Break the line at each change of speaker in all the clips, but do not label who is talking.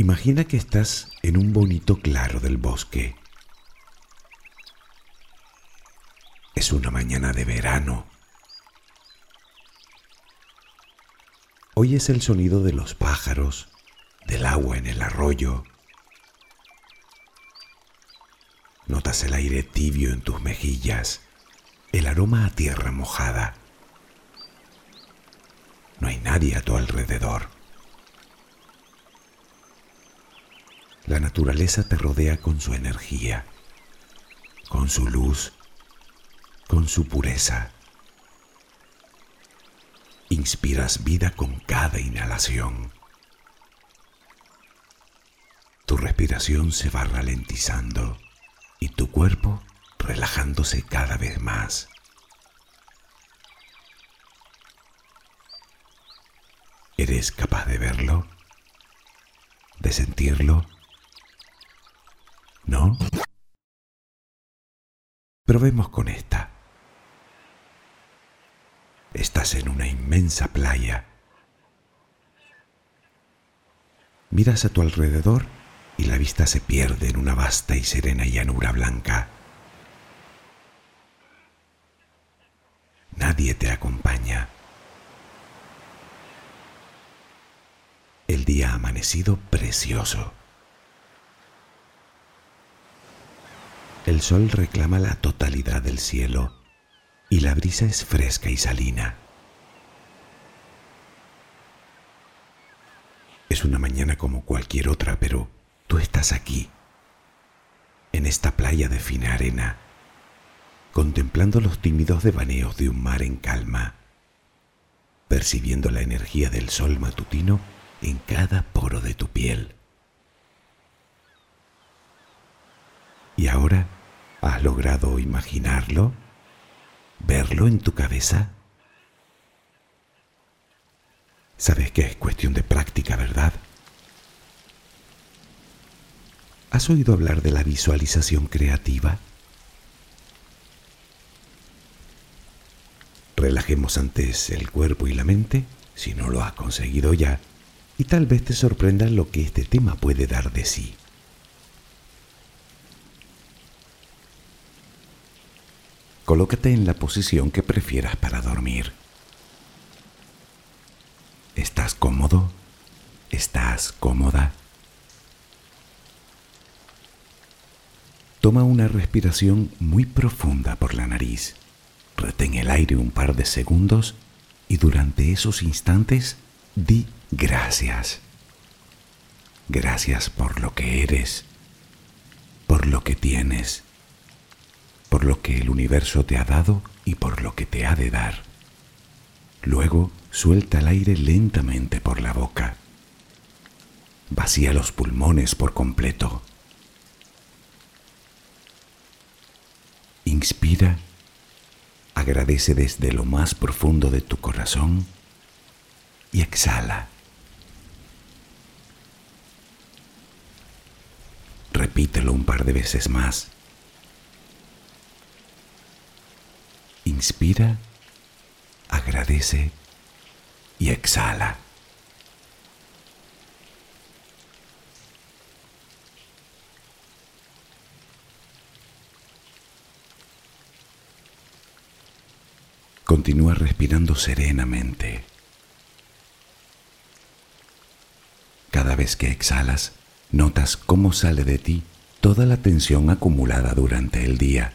Imagina que estás en un bonito claro del bosque. Es una mañana de verano. Oyes el sonido de los pájaros, del agua en el arroyo. Notas el aire tibio en tus mejillas, el aroma a tierra mojada. No hay nadie a tu alrededor. La naturaleza te rodea con su energía, con su luz, con su pureza. Inspiras vida con cada inhalación. Tu respiración se va ralentizando y tu cuerpo relajándose cada vez más. ¿Eres capaz de verlo? ¿De sentirlo? ¿No? Probemos con esta. Estás en una inmensa playa. Miras a tu alrededor y la vista se pierde en una vasta y serena llanura blanca. Nadie te acompaña. El día amanecido precioso. El sol reclama la totalidad del cielo y la brisa es fresca y salina. Es una mañana como cualquier otra, pero tú estás aquí, en esta playa de fina arena, contemplando los tímidos devaneos de un mar en calma, percibiendo la energía del sol matutino en cada poro de tu piel. Y ahora ¿Has logrado imaginarlo? ¿Verlo en tu cabeza? Sabes que es cuestión de práctica, ¿verdad? ¿Has oído hablar de la visualización creativa? Relajemos antes el cuerpo y la mente, si no lo has conseguido ya, y tal vez te sorprenda lo que este tema puede dar de sí. Colócate en la posición que prefieras para dormir. ¿Estás cómodo? ¿Estás cómoda? Toma una respiración muy profunda por la nariz. Retén el aire un par de segundos y durante esos instantes di gracias. Gracias por lo que eres, por lo que tienes por lo que el universo te ha dado y por lo que te ha de dar. Luego suelta el aire lentamente por la boca. Vacía los pulmones por completo. Inspira, agradece desde lo más profundo de tu corazón y exhala. Repítelo un par de veces más. Inspira, agradece y exhala. Continúa respirando serenamente. Cada vez que exhalas, notas cómo sale de ti toda la tensión acumulada durante el día.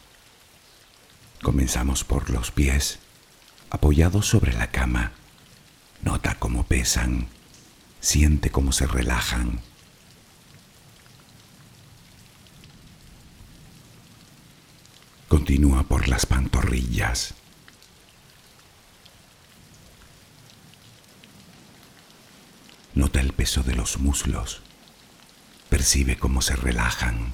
Comenzamos por los pies, apoyados sobre la cama. Nota cómo pesan, siente cómo se relajan. Continúa por las pantorrillas. Nota el peso de los muslos. Percibe cómo se relajan.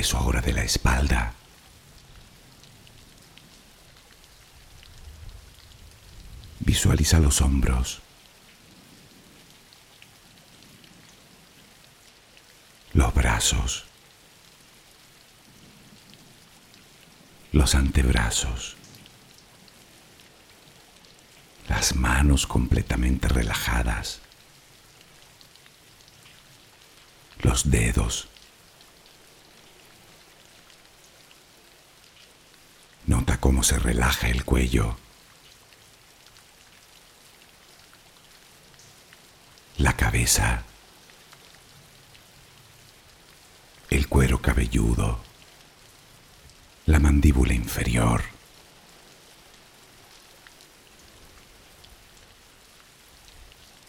peso ahora de la espalda. Visualiza los hombros. Los brazos. Los antebrazos. Las manos completamente relajadas. Los dedos. Nota cómo se relaja el cuello. La cabeza. El cuero cabelludo. La mandíbula inferior.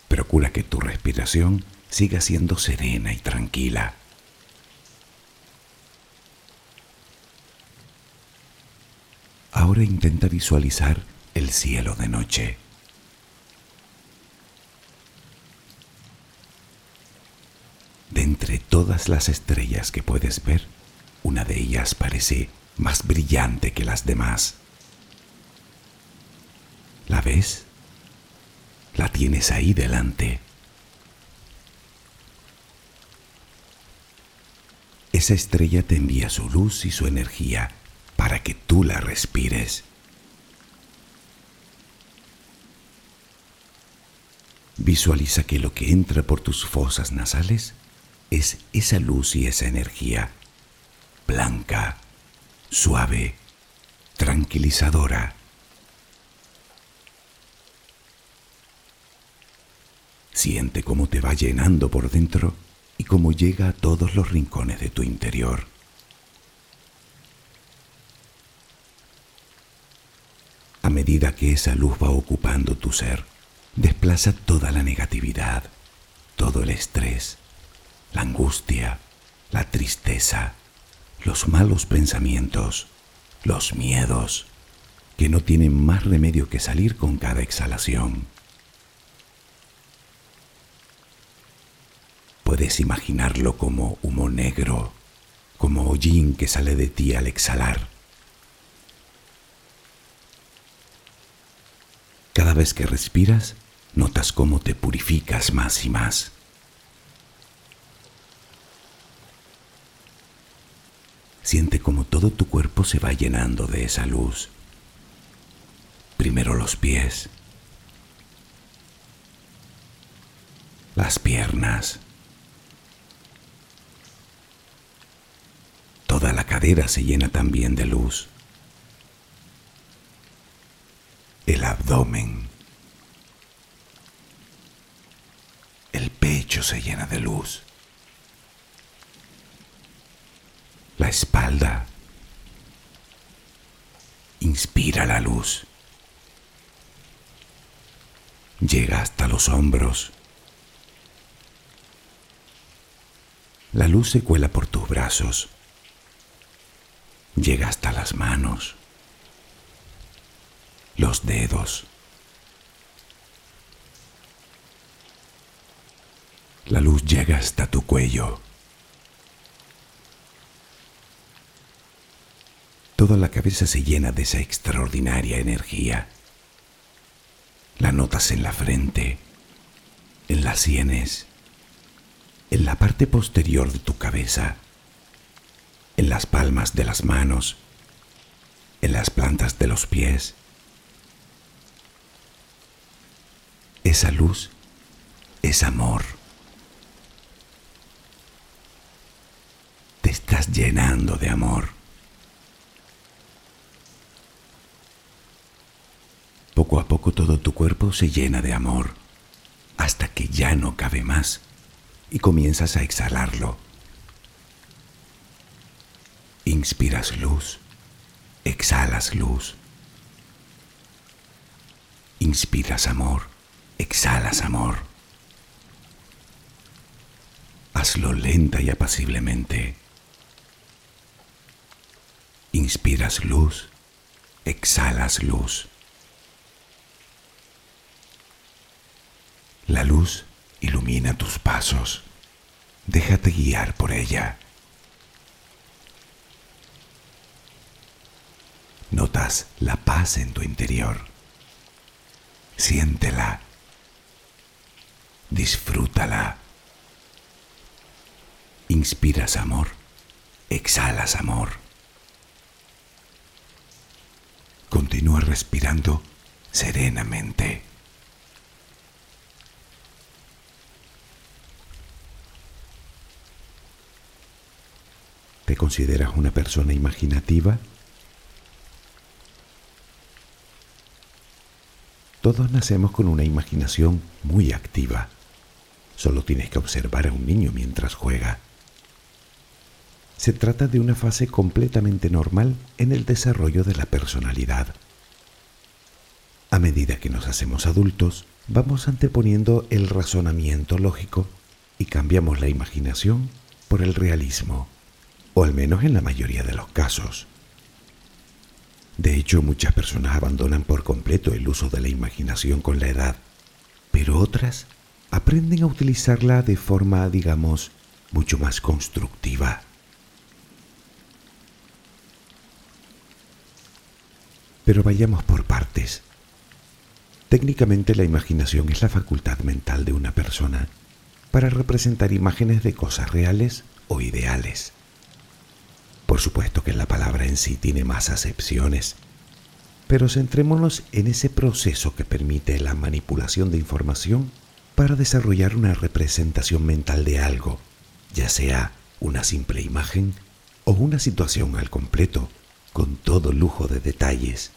Procura que tu respiración siga siendo serena y tranquila. Ahora intenta visualizar el cielo de noche. De entre todas las estrellas que puedes ver, una de ellas parece más brillante que las demás. ¿La ves? La tienes ahí delante. Esa estrella te envía su luz y su energía para que tú la respires. Visualiza que lo que entra por tus fosas nasales es esa luz y esa energía, blanca, suave, tranquilizadora. Siente cómo te va llenando por dentro y cómo llega a todos los rincones de tu interior. Medida que esa luz va ocupando tu ser, desplaza toda la negatividad, todo el estrés, la angustia, la tristeza, los malos pensamientos, los miedos, que no tienen más remedio que salir con cada exhalación. Puedes imaginarlo como humo negro, como hollín que sale de ti al exhalar Cada vez que respiras, notas cómo te purificas más y más. Siente como todo tu cuerpo se va llenando de esa luz. Primero los pies, las piernas, toda la cadera se llena también de luz. el abdomen. El pecho se llena de luz. La espalda inspira la luz. Llega hasta los hombros. La luz se cuela por tus brazos. Llega hasta las manos los dedos. La luz llega hasta tu cuello. Toda la cabeza se llena de esa extraordinaria energía. La notas en la frente, en las sienes, en la parte posterior de tu cabeza, en las palmas de las manos, en las plantas de los pies Esa luz es amor. Te está estás llenando de amor. Poco a poco todo tu cuerpo se llena de amor, hasta que ya no cabe más y comienzas a exhalarlo. Inspiras luz, exhalas luz. Inspiras amor, exhalas amor. Hazlo lenta y apaciblemente. Inspiras luz, exhalas luz. La luz ilumina tus pasos. Déjate guiar por ella. Notas la paz en tu interior. Siéntela. Disfrútala. Inspiras amor. Exhalas amor. Continúa respirando serenamente. ¿Te consideras una persona imaginativa? Todos nacemos con una imaginación muy activa. Solo tienes que observar a un niño mientras juega. Se trata de una fase completamente normal en el desarrollo de la personalidad. A medida que nos hacemos adultos, vamos anteponiendo el razonamiento lógico y cambiamos la imaginación por el realismo, o al menos en la mayoría de los casos. De hecho, muchas personas abandonan por completo el uso de la imaginación con la edad, pero otras aprenden a utilizarla de forma, digamos, mucho más constructiva. Pero vayamos por partes. Técnicamente la imaginación es la facultad mental de una persona para representar imágenes de cosas reales o ideales. Por supuesto que la palabra en sí tiene más acepciones, pero centrémonos en ese proceso que permite la manipulación de información para desarrollar una representación mental de algo, ya sea una simple imagen o una situación al completo, con todo lujo de detalles.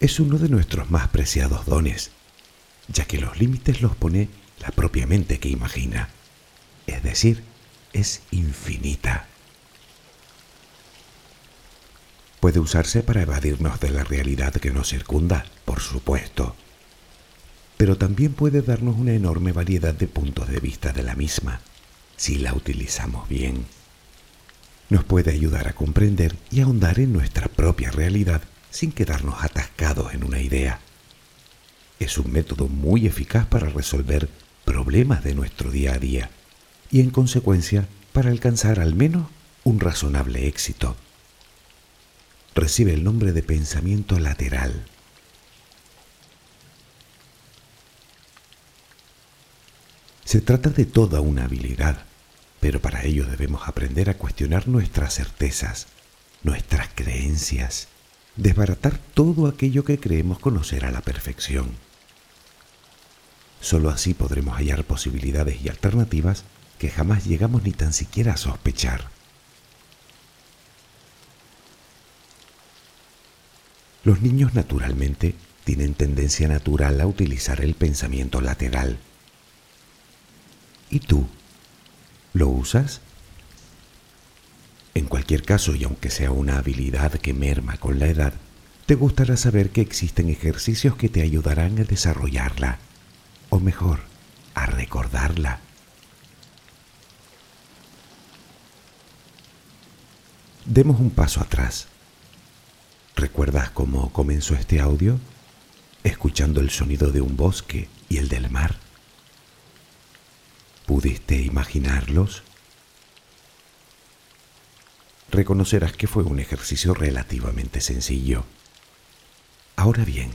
Es uno de nuestros más preciados dones, ya que los límites los pone la propia mente que imagina es decir, es infinita. Puede usarse para evadirnos de la realidad que nos circunda, por supuesto, pero también puede darnos una enorme variedad de puntos de vista de la misma, si la utilizamos bien. Nos puede ayudar a comprender y ahondar en nuestra propia realidad sin quedarnos atascados en una idea. Es un método muy eficaz para resolver problemas de nuestro día a día y en consecuencia para alcanzar al menos un razonable éxito. Recibe el nombre de pensamiento lateral. Se trata de toda una habilidad, pero para ello debemos aprender a cuestionar nuestras certezas, nuestras creencias, desbaratar todo aquello que creemos conocer a la perfección. Solo así podremos hallar posibilidades y alternativas que jamás llegamos ni tan siquiera a sospechar. Los niños naturalmente tienen tendencia natural a utilizar el pensamiento lateral. ¿Y tú? ¿Lo usas? En cualquier caso, y aunque sea una habilidad que merma con la edad, te gustará saber que existen ejercicios que te ayudarán a desarrollarla, o mejor, a recordarla. Demos un paso atrás. ¿Recuerdas cómo comenzó este audio? Escuchando el sonido de un bosque y el del mar. ¿Pudiste imaginarlos? Reconocerás que fue un ejercicio relativamente sencillo. Ahora bien,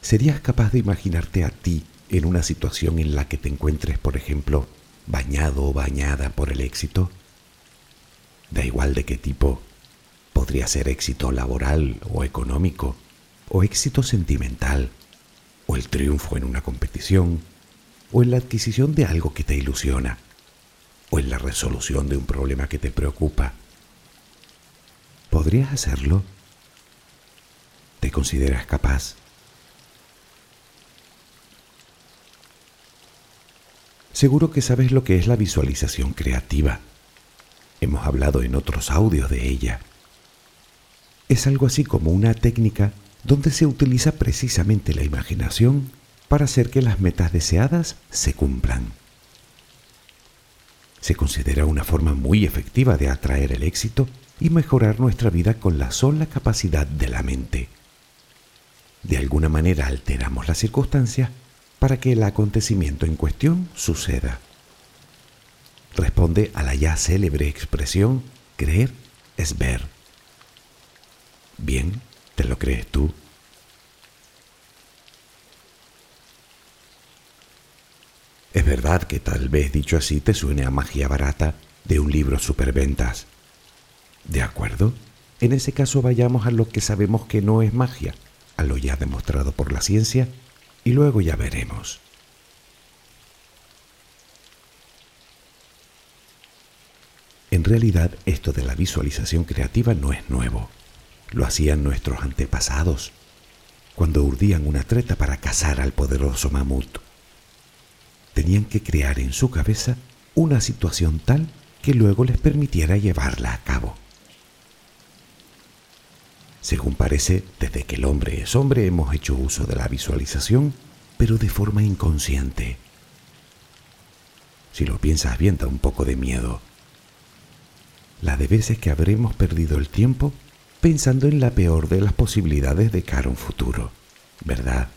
¿serías capaz de imaginarte a ti en una situación en la que te encuentres, por ejemplo, bañado o bañada por el éxito? da igual de qué tipo, podría ser éxito laboral o económico, o éxito sentimental, o el triunfo en una competición, o en la adquisición de algo que te ilusiona, o en la resolución de un problema que te preocupa. ¿Podrías hacerlo? ¿Te consideras capaz? Seguro que sabes lo que es la visualización creativa. Hemos hablado en otros audios de ella. Es algo así como una técnica donde se utiliza precisamente la imaginación para hacer que las metas deseadas se cumplan. Se considera una forma muy efectiva de atraer el éxito y mejorar nuestra vida con la sola capacidad de la mente. De alguna manera alteramos las circunstancias para que el acontecimiento en cuestión suceda. Responde a la ya célebre expresión, creer es ver. Bien, ¿te lo crees tú? Es verdad que tal vez dicho así te suene a magia barata de un libro superventas. ¿De acuerdo? En ese caso vayamos a lo que sabemos que no es magia, a lo ya demostrado por la ciencia y luego ya veremos. En realidad, esto de la visualización creativa no es nuevo. Lo hacían nuestros antepasados cuando urdían una treta para cazar al poderoso mamut. Tenían que crear en su cabeza una situación tal que luego les permitiera llevarla a cabo. Según parece, desde que el hombre es hombre hemos hecho uso de la visualización, pero de forma inconsciente. Si lo piensas bien, da un poco de miedo. La de veces que habremos perdido el tiempo pensando en la peor de las posibilidades de cara a un futuro, ¿verdad?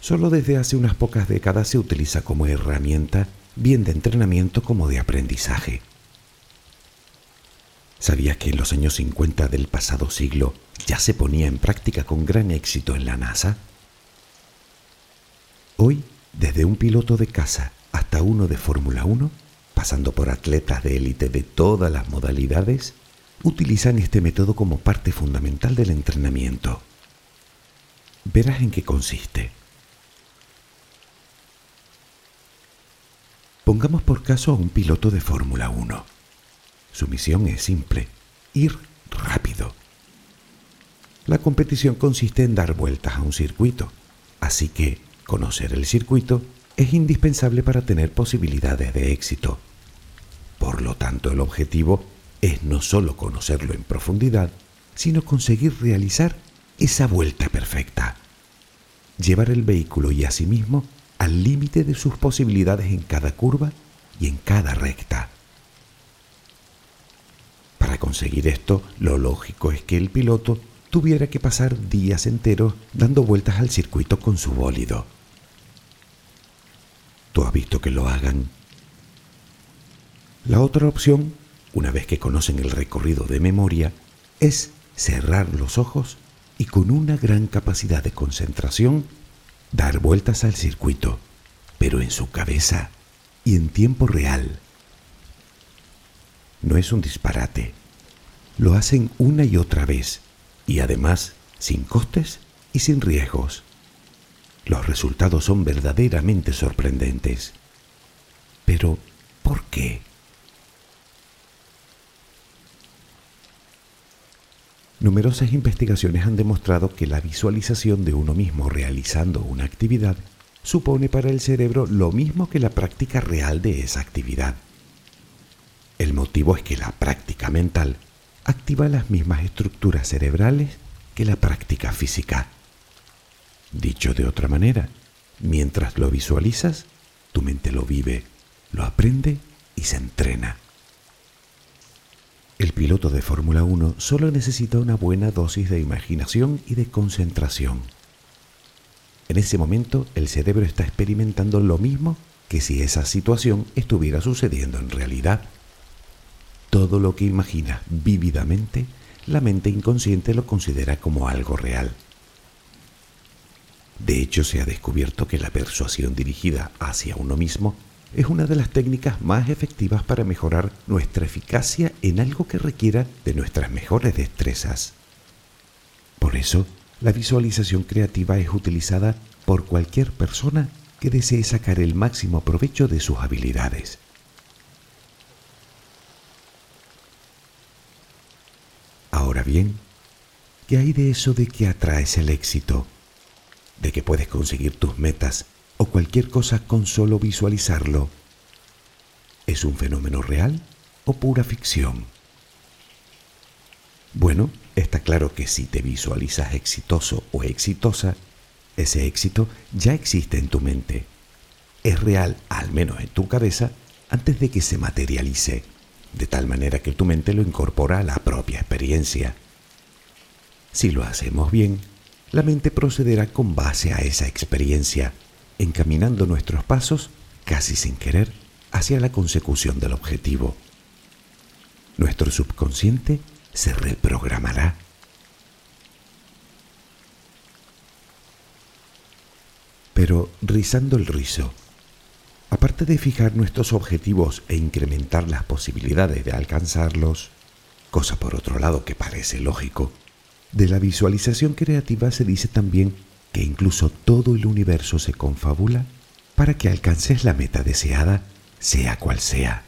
Solo desde hace unas pocas décadas se utiliza como herramienta bien de entrenamiento como de aprendizaje. ¿Sabías que en los años 50 del pasado siglo ya se ponía en práctica con gran éxito en la NASA? Hoy, desde un piloto de caza hasta uno de Fórmula 1, pasando por atletas de élite de todas las modalidades, utilizan este método como parte fundamental del entrenamiento. Verás en qué consiste. Pongamos por caso a un piloto de Fórmula 1 su misión es simple, ir rápido. La competición consiste en dar vueltas a un circuito, así que conocer el circuito es indispensable para tener posibilidades de éxito. Por lo tanto, el objetivo es no solo conocerlo en profundidad, sino conseguir realizar esa vuelta perfecta. Llevar el vehículo y a sí mismo al límite de sus posibilidades en cada curva y en cada recta. Para conseguir esto, lo lógico es que el piloto tuviera que pasar días enteros dando vueltas al circuito con su bólido. ¿Tú has visto que lo hagan? La otra opción, una vez que conocen el recorrido de memoria, es cerrar los ojos y con una gran capacidad de concentración dar vueltas al circuito, pero en su cabeza y en tiempo real no es un disparate. Lo hacen una y otra vez y además sin costes y sin riesgos. Los resultados son verdaderamente sorprendentes. Pero, ¿por qué? Numerosas investigaciones han demostrado que la visualización de uno mismo realizando una actividad supone para el cerebro lo mismo que la práctica real de esa actividad. El motivo es que la práctica mental activa las mismas estructuras cerebrales que la práctica física. Dicho de otra manera, mientras lo visualizas, tu mente lo vive, lo aprende y se entrena. El piloto de Fórmula 1 solo necesita una buena dosis de imaginación y de concentración. En ese momento el cerebro está experimentando lo mismo que si esa situación estuviera sucediendo en realidad. Todo lo que imagina vívidamente, la mente inconsciente lo considera como algo real. De hecho, se ha descubierto que la persuasión dirigida hacia uno mismo es una de las técnicas más efectivas para mejorar nuestra eficacia en algo que requiera de nuestras mejores destrezas. Por eso, la visualización creativa es utilizada por cualquier persona que desee sacar el máximo provecho de sus habilidades. Ahora bien, ¿qué hay de eso de que atraes el éxito? ¿De que puedes conseguir tus metas o cualquier cosa con solo visualizarlo? ¿Es un fenómeno real o pura ficción? Bueno, está claro que si te visualizas exitoso o exitosa, ese éxito ya existe en tu mente. Es real, al menos en tu cabeza, antes de que se materialice, de tal manera que tu mente lo incorpora a la propia experiencia. Si lo hacemos bien, la mente procederá con base a esa experiencia, encaminando nuestros pasos, casi sin querer, hacia la consecución del objetivo. Nuestro subconsciente se reprogramará. Pero rizando el rizo, aparte de fijar nuestros objetivos e incrementar las posibilidades de alcanzarlos, cosa por otro lado que parece lógico, de la visualización creativa se dice también que incluso todo el universo se confabula para que alcances la meta deseada, sea cual sea.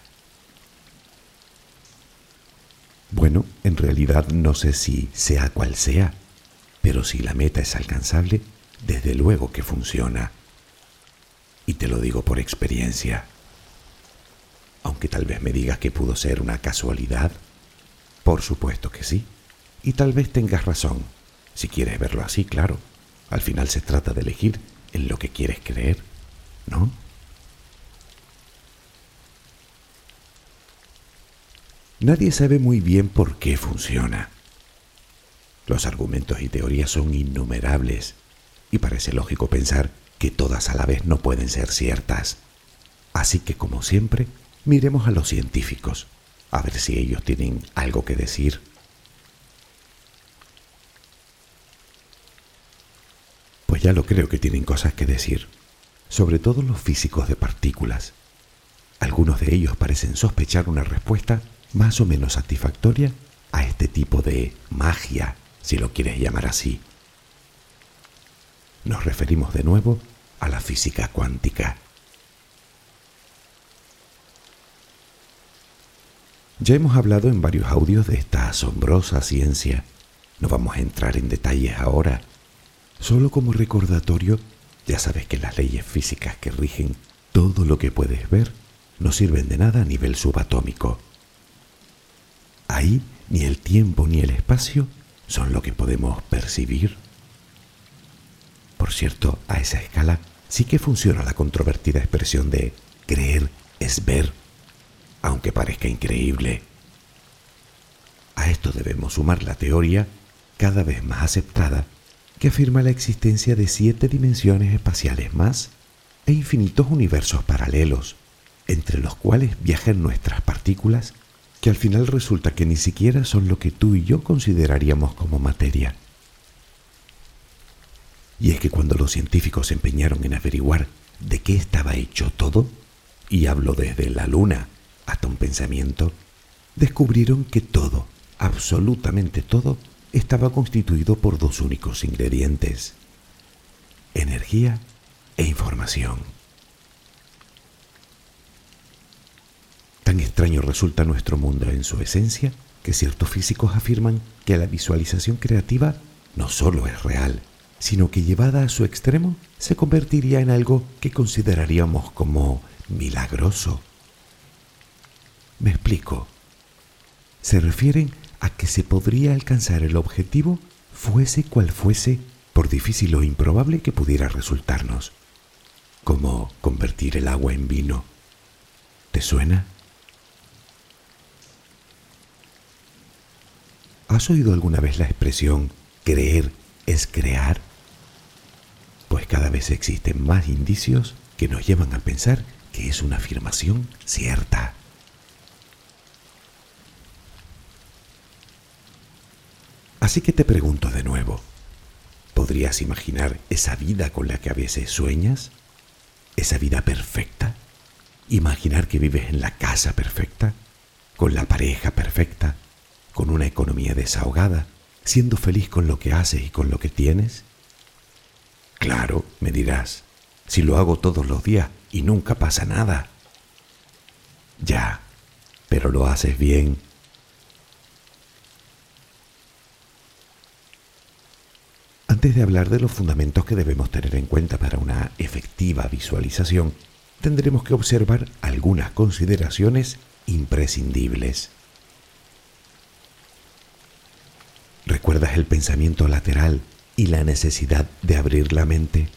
Bueno, en realidad no sé si sea cual sea, pero si la meta es alcanzable, desde luego que funciona. Y te lo digo por experiencia. Aunque tal vez me digas que pudo ser una casualidad, por supuesto que sí. Y tal vez tengas razón, si quieres verlo así, claro. Al final se trata de elegir en lo que quieres creer, ¿no? Nadie sabe muy bien por qué funciona. Los argumentos y teorías son innumerables y parece lógico pensar que todas a la vez no pueden ser ciertas. Así que, como siempre, miremos a los científicos, a ver si ellos tienen algo que decir. Pues ya lo creo que tienen cosas que decir, sobre todo los físicos de partículas. Algunos de ellos parecen sospechar una respuesta más o menos satisfactoria a este tipo de magia, si lo quieres llamar así. Nos referimos de nuevo a la física cuántica. Ya hemos hablado en varios audios de esta asombrosa ciencia. No vamos a entrar en detalles ahora. Solo como recordatorio, ya sabes que las leyes físicas que rigen todo lo que puedes ver no sirven de nada a nivel subatómico. Ahí ni el tiempo ni el espacio son lo que podemos percibir. Por cierto, a esa escala sí que funciona la controvertida expresión de creer es ver, aunque parezca increíble. A esto debemos sumar la teoría, cada vez más aceptada, que afirma la existencia de siete dimensiones espaciales más e infinitos universos paralelos, entre los cuales viajan nuestras partículas que al final resulta que ni siquiera son lo que tú y yo consideraríamos como materia. Y es que cuando los científicos se empeñaron en averiguar de qué estaba hecho todo, y hablo desde la luna hasta un pensamiento, descubrieron que todo, absolutamente todo, estaba constituido por dos únicos ingredientes, energía e información. Tan extraño resulta nuestro mundo en su esencia que ciertos físicos afirman que la visualización creativa no solo es real, sino que llevada a su extremo se convertiría en algo que consideraríamos como milagroso. Me explico. Se refieren a que se podría alcanzar el objetivo fuese cual fuese, por difícil o improbable que pudiera resultarnos, como convertir el agua en vino. ¿Te suena? ¿Has oído alguna vez la expresión creer es crear? Existen más indicios que nos llevan a pensar que es una afirmación cierta. Así que te pregunto de nuevo, ¿podrías imaginar esa vida con la que a veces sueñas? ¿Esa vida perfecta? ¿Imaginar que vives en la casa perfecta? ¿Con la pareja perfecta? con una economía desahogada, siendo feliz con lo que haces y con lo que tienes? Claro, me dirás, si lo hago todos los días y nunca pasa nada. Ya, pero lo haces bien. Antes de hablar de los fundamentos que debemos tener en cuenta para una efectiva visualización, tendremos que observar algunas consideraciones imprescindibles. ¿Recuerdas el pensamiento lateral y la necesidad de abrir la mente?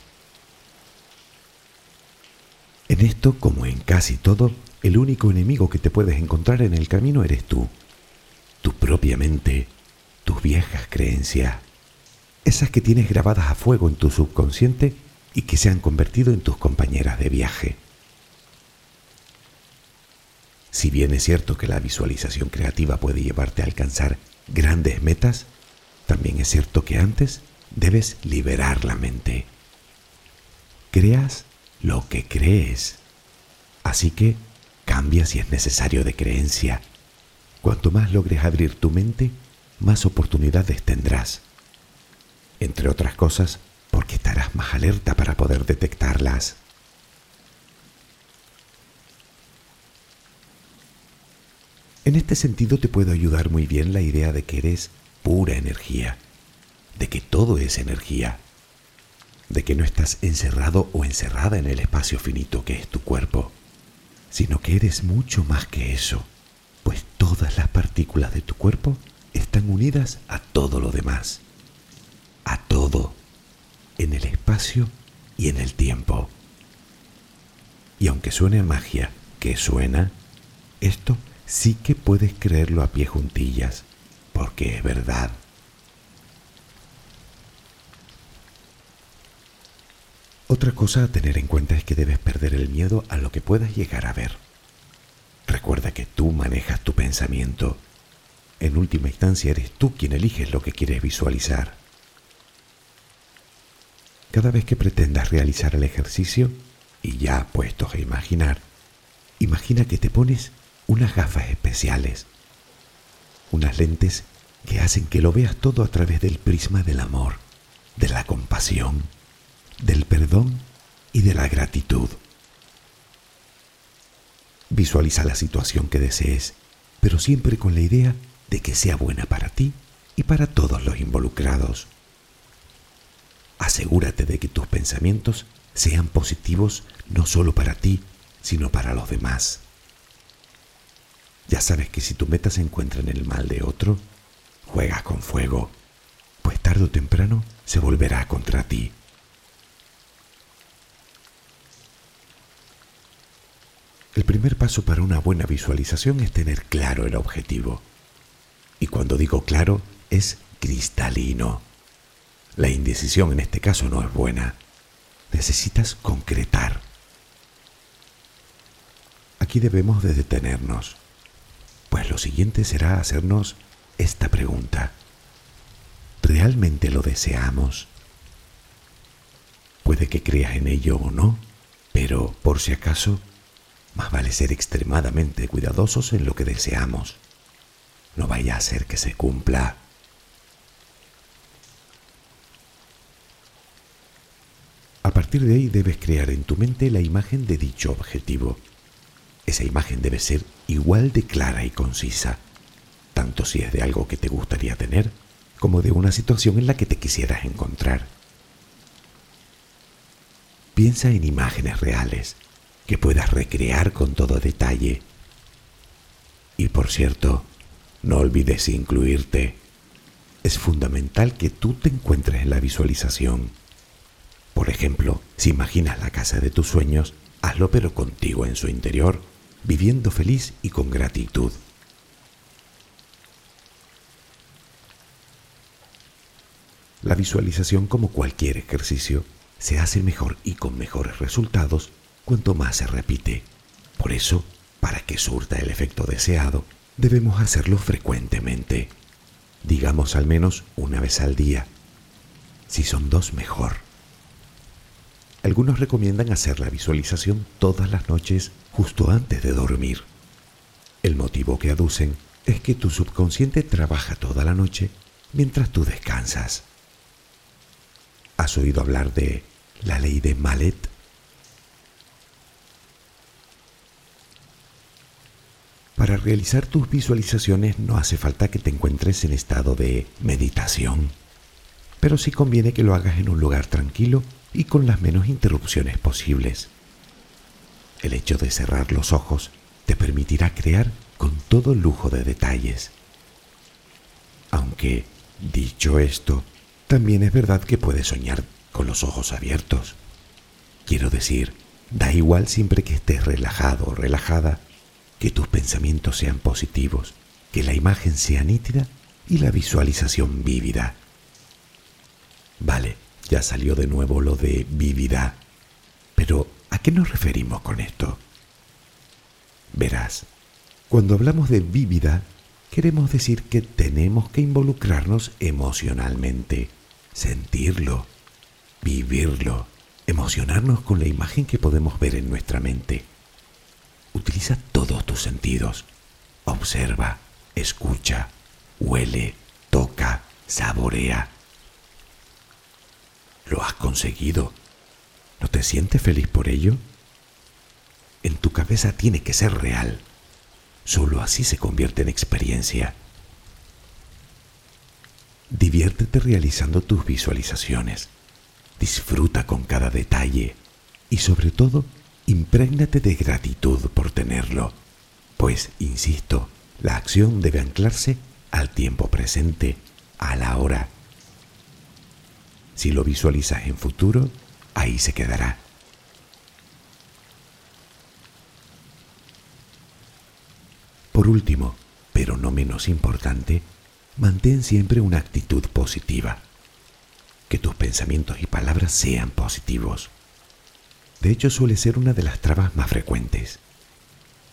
En esto, como en casi todo, el único enemigo que te puedes encontrar en el camino eres tú, tu propia mente, tus viejas creencias, esas que tienes grabadas a fuego en tu subconsciente y que se han convertido en tus compañeras de viaje. Si bien es cierto que la visualización creativa puede llevarte a alcanzar grandes metas, también es cierto que antes debes liberar la mente. Creas lo que crees. Así que cambia si es necesario de creencia. Cuanto más logres abrir tu mente, más oportunidades tendrás. Entre otras cosas, porque estarás más alerta para poder detectarlas. En este sentido te puedo ayudar muy bien la idea de que eres pura energía, de que todo es energía, de que no estás encerrado o encerrada en el espacio finito que es tu cuerpo, sino que eres mucho más que eso, pues todas las partículas de tu cuerpo están unidas a todo lo demás, a todo, en el espacio y en el tiempo. Y aunque suene magia, que suena, esto sí que puedes creerlo a pie juntillas, porque es verdad. Otra cosa a tener en cuenta es que debes perder el miedo a lo que puedas llegar a ver. Recuerda que tú manejas tu pensamiento. En última instancia eres tú quien eliges lo que quieres visualizar. Cada vez que pretendas realizar el ejercicio, y ya puestos a imaginar, imagina que te pones unas gafas especiales, unas lentes que hacen que lo veas todo a través del prisma del amor, de la compasión, del perdón y de la gratitud. Visualiza la situación que desees, pero siempre con la idea de que sea buena para ti y para todos los involucrados. Asegúrate de que tus pensamientos sean positivos no solo para ti, sino para los demás. Ya sabes que si tu meta se encuentra en el mal de otro, juegas con fuego, pues tarde o temprano se volverá contra ti. El primer paso para una buena visualización es tener claro el objetivo. Y cuando digo claro, es cristalino. La indecisión en este caso no es buena. Necesitas concretar. Aquí debemos de detenernos pues lo siguiente será hacernos esta pregunta. ¿Realmente lo deseamos? Puede que creas en ello o no, pero por si acaso, más vale ser extremadamente cuidadosos en lo que deseamos. No vaya a ser que se cumpla. A partir de ahí debes crear en tu mente la imagen de dicho objetivo. Esa imagen debe ser igual de clara y concisa, tanto si es de algo que te gustaría tener como de una situación en la que te quisieras encontrar. Piensa en imágenes reales que puedas recrear con todo detalle. Y por cierto, no olvides incluirte. Es fundamental que tú te encuentres en la visualización. Por ejemplo, si imaginas la casa de tus sueños, hazlo pero contigo en su interior viviendo feliz y con gratitud. La visualización, como cualquier ejercicio, se hace mejor y con mejores resultados cuanto más se repite. Por eso, para que surta el efecto deseado, debemos hacerlo frecuentemente, digamos al menos una vez al día. Si son dos, mejor. Algunos recomiendan hacer la visualización todas las noches justo antes de dormir. El motivo que aducen es que tu subconsciente trabaja toda la noche mientras tú descansas. ¿Has oído hablar de la ley de Malet? Para realizar tus visualizaciones no hace falta que te encuentres en estado de meditación, pero sí conviene que lo hagas en un lugar tranquilo y con las menos interrupciones posibles. El hecho de cerrar los ojos te permitirá crear con todo lujo de detalles. Aunque, dicho esto, también es verdad que puedes soñar con los ojos abiertos. Quiero decir, da igual siempre que estés relajado o relajada que tus pensamientos sean positivos, que la imagen sea nítida y la visualización vívida. Vale, ya salió de nuevo lo de vívida, pero ¿a qué nos referimos con esto? Verás, cuando hablamos de vívida, queremos decir que tenemos que involucrarnos emocionalmente, sentirlo, vivirlo, emocionarnos con la imagen que podemos ver en nuestra mente. Utiliza todos tus sentidos. Observa, escucha, huele, toca, saborea. Lo has conseguido. ¿No te sientes feliz por ello? En tu cabeza tiene que ser real. Solo así se convierte en experiencia. Diviértete realizando tus visualizaciones. Disfruta con cada detalle y sobre todo Imprégnate de gratitud por tenerlo, pues, insisto, la acción debe anclarse al tiempo presente, a la hora. Si lo visualizas en futuro, ahí se quedará. Por último, pero no menos importante, mantén siempre una actitud positiva. Que tus pensamientos y palabras sean positivos. De hecho, suele ser una de las trabas más frecuentes.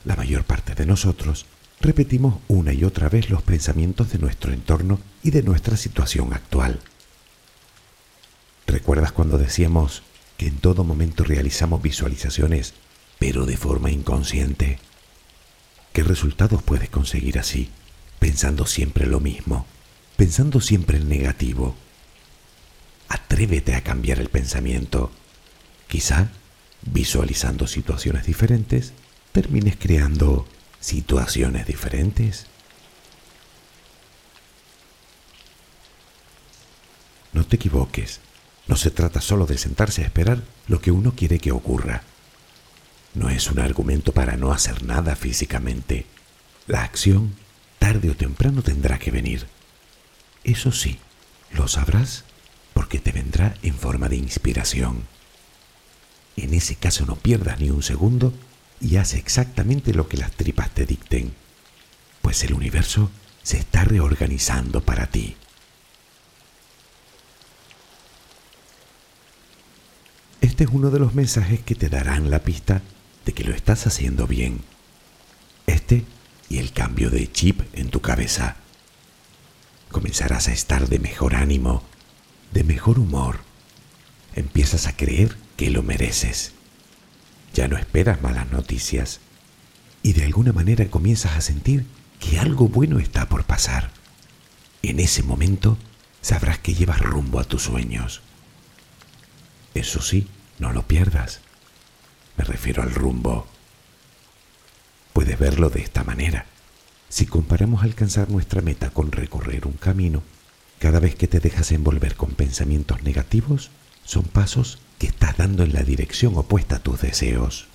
La mayor parte de nosotros repetimos una y otra vez los pensamientos de nuestro entorno y de nuestra situación actual. ¿Recuerdas cuando decíamos que en todo momento realizamos visualizaciones, pero de forma inconsciente? ¿Qué resultados puedes conseguir así, pensando siempre lo mismo, pensando siempre en negativo? Atrévete a cambiar el pensamiento. Quizá visualizando situaciones diferentes, termines creando situaciones diferentes. No te equivoques, no se trata solo de sentarse a esperar lo que uno quiere que ocurra. No es un argumento para no hacer nada físicamente. La acción, tarde o temprano, tendrá que venir. Eso sí, lo sabrás porque te vendrá en forma de inspiración. En ese caso no pierdas ni un segundo y haz exactamente lo que las tripas te dicten, pues el universo se está reorganizando para ti. Este es uno de los mensajes que te darán la pista de que lo estás haciendo bien. Este y el cambio de chip en tu cabeza. Comenzarás a estar de mejor ánimo, de mejor humor. Empiezas a creer que lo mereces. Ya no esperas malas noticias y de alguna manera comienzas a sentir que algo bueno está por pasar. En ese momento sabrás que llevas rumbo a tus sueños. Eso sí, no lo pierdas. Me refiero al rumbo. Puedes verlo de esta manera. Si comparamos alcanzar nuestra meta con recorrer un camino, cada vez que te dejas envolver con pensamientos negativos, son pasos que estás dando en la dirección opuesta a tus deseos.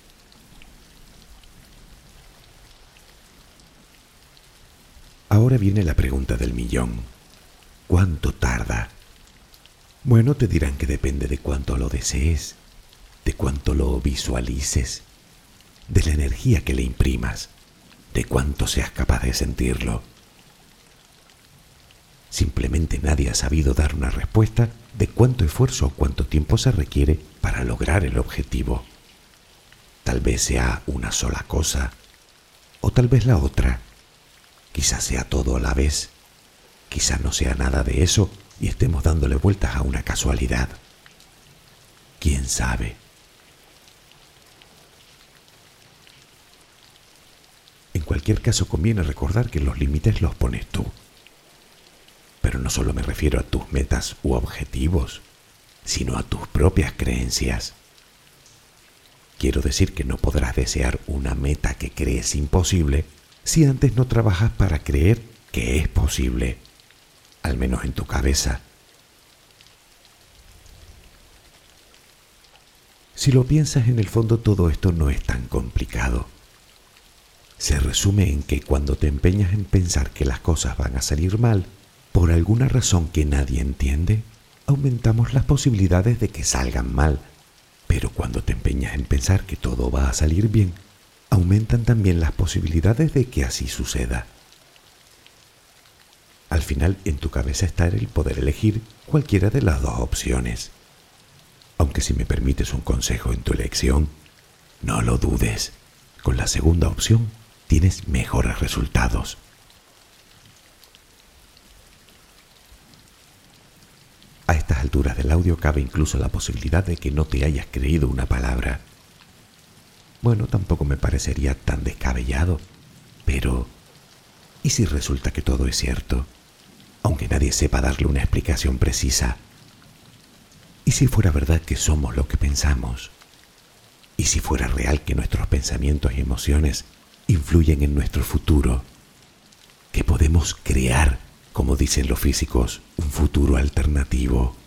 Ahora viene la pregunta del millón. ¿Cuánto tarda? Bueno, te dirán que depende de cuánto lo desees, de cuánto lo visualices, de la energía que le imprimas, de cuánto seas capaz de sentirlo. Simplemente nadie ha sabido dar una respuesta de cuánto esfuerzo o cuánto tiempo se requiere para lograr el objetivo. Tal vez sea una sola cosa, o tal vez la otra. Quizás sea todo a la vez. Quizás no sea nada de eso y estemos dándole vueltas a una casualidad. ¿Quién sabe? En cualquier caso conviene recordar que los límites los pones tú Pero no solo me refiero a tus metas u objetivos, sino a tus propias creencias. Quiero decir que no podrás desear una meta que crees imposible si antes no trabajas para creer que es posible, al menos en tu cabeza. Si lo piensas en el fondo todo esto no es tan complicado. Se resume en que cuando te empeñas en pensar que las cosas van a salir mal, por alguna razón que nadie entiende, aumentamos las posibilidades de que salgan mal. Pero cuando te empeñas en pensar que todo va a salir bien, aumentan también las posibilidades de que así suceda. Al final en tu cabeza está el poder elegir cualquiera de las dos opciones. Aunque si me permites un consejo en tu elección, no lo dudes. Con la segunda opción tienes mejores resultados. A estas del audio cabe incluso la posibilidad de que no te hayas creído una palabra. Bueno, tampoco me parecería tan descabellado, pero ¿y si resulta que todo es cierto? Aunque nadie sepa darle una explicación precisa. ¿Y si fuera verdad que somos lo que pensamos? ¿Y si fuera real que nuestros pensamientos y emociones influyen en nuestro futuro? Que podemos crear, como dicen los físicos, un futuro alternativo.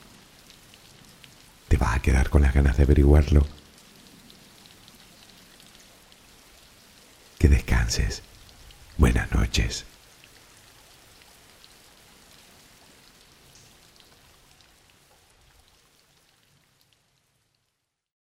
¿Te vas a quedar con las ganas de averiguarlo? Que descanses. Buenas noches.